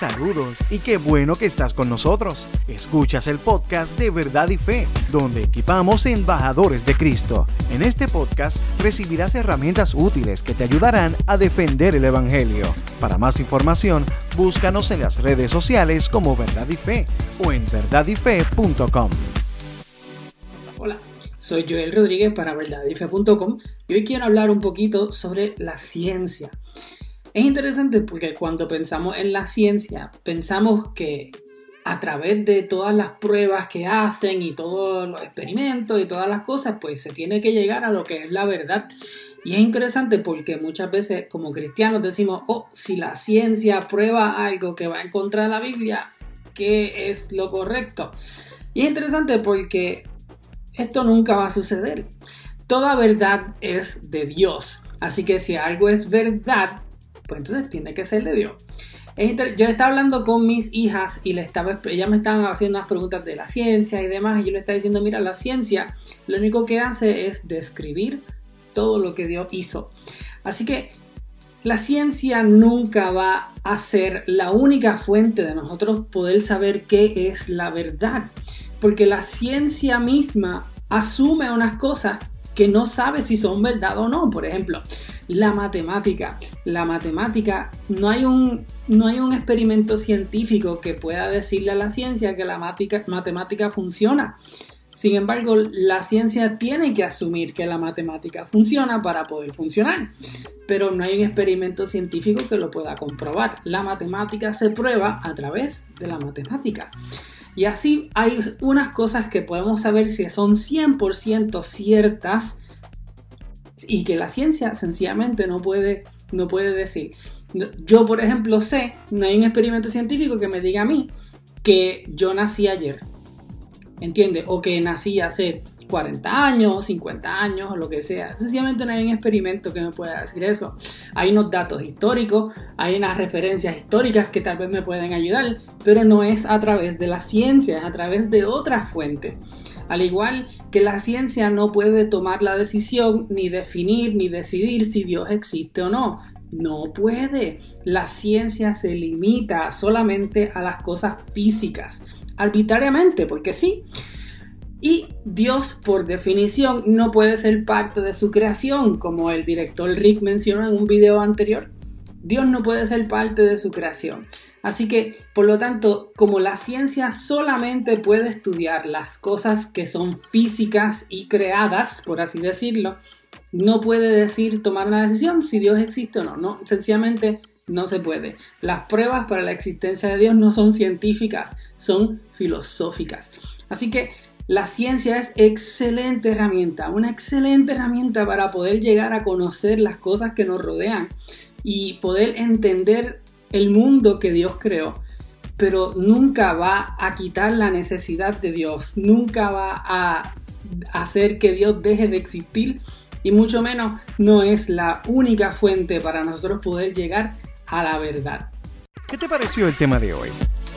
Saludos y qué bueno que estás con nosotros. Escuchas el podcast de Verdad y Fe, donde equipamos embajadores de Cristo. En este podcast recibirás herramientas útiles que te ayudarán a defender el Evangelio. Para más información, búscanos en las redes sociales como Verdad y Fe o en verdadyfe.com. Hola, soy Joel Rodríguez para verdadyfe.com y hoy quiero hablar un poquito sobre la ciencia. Es interesante porque cuando pensamos en la ciencia, pensamos que a través de todas las pruebas que hacen y todos los experimentos y todas las cosas, pues se tiene que llegar a lo que es la verdad. Y es interesante porque muchas veces como cristianos decimos, oh, si la ciencia prueba algo que va en contra de la Biblia, ¿qué es lo correcto? Y es interesante porque esto nunca va a suceder. Toda verdad es de Dios. Así que si algo es verdad, pues entonces tiene que ser de Dios. Yo estaba hablando con mis hijas y le estaba, ellas me estaban haciendo unas preguntas de la ciencia y demás, y yo le estaba diciendo, mira, la ciencia lo único que hace es describir todo lo que Dios hizo. Así que la ciencia nunca va a ser la única fuente de nosotros poder saber qué es la verdad, porque la ciencia misma asume unas cosas que no sabe si son verdad o no. Por ejemplo, la matemática. La matemática, no hay un, no hay un experimento científico que pueda decirle a la ciencia que la matemática funciona. Sin embargo, la ciencia tiene que asumir que la matemática funciona para poder funcionar, pero no hay un experimento científico que lo pueda comprobar. La matemática se prueba a través de la matemática. Y así hay unas cosas que podemos saber si son 100% ciertas y que la ciencia sencillamente no puede, no puede decir. Yo, por ejemplo, sé, no hay un experimento científico que me diga a mí que yo nací ayer. ¿Entiendes? O que nací hace 40 años, 50 años, lo que sea. Sencillamente no hay un experimento que me pueda decir eso. Hay unos datos históricos, hay unas referencias históricas que tal vez me pueden ayudar, pero no es a través de la ciencia, es a través de otra fuente. Al igual que la ciencia no puede tomar la decisión, ni definir, ni decidir si Dios existe o no. No puede. La ciencia se limita solamente a las cosas físicas, arbitrariamente, porque sí. Y Dios, por definición, no puede ser parte de su creación, como el director Rick mencionó en un video anterior. Dios no puede ser parte de su creación. Así que, por lo tanto, como la ciencia solamente puede estudiar las cosas que son físicas y creadas, por así decirlo, no puede decir, tomar una decisión si Dios existe o no. No, sencillamente no se puede. Las pruebas para la existencia de Dios no son científicas, son filosóficas. Así que la ciencia es excelente herramienta, una excelente herramienta para poder llegar a conocer las cosas que nos rodean y poder entender el mundo que Dios creó. Pero nunca va a quitar la necesidad de Dios, nunca va a hacer que Dios deje de existir y mucho menos no es la única fuente para nosotros poder llegar a la verdad. ¿Qué te pareció el tema de hoy?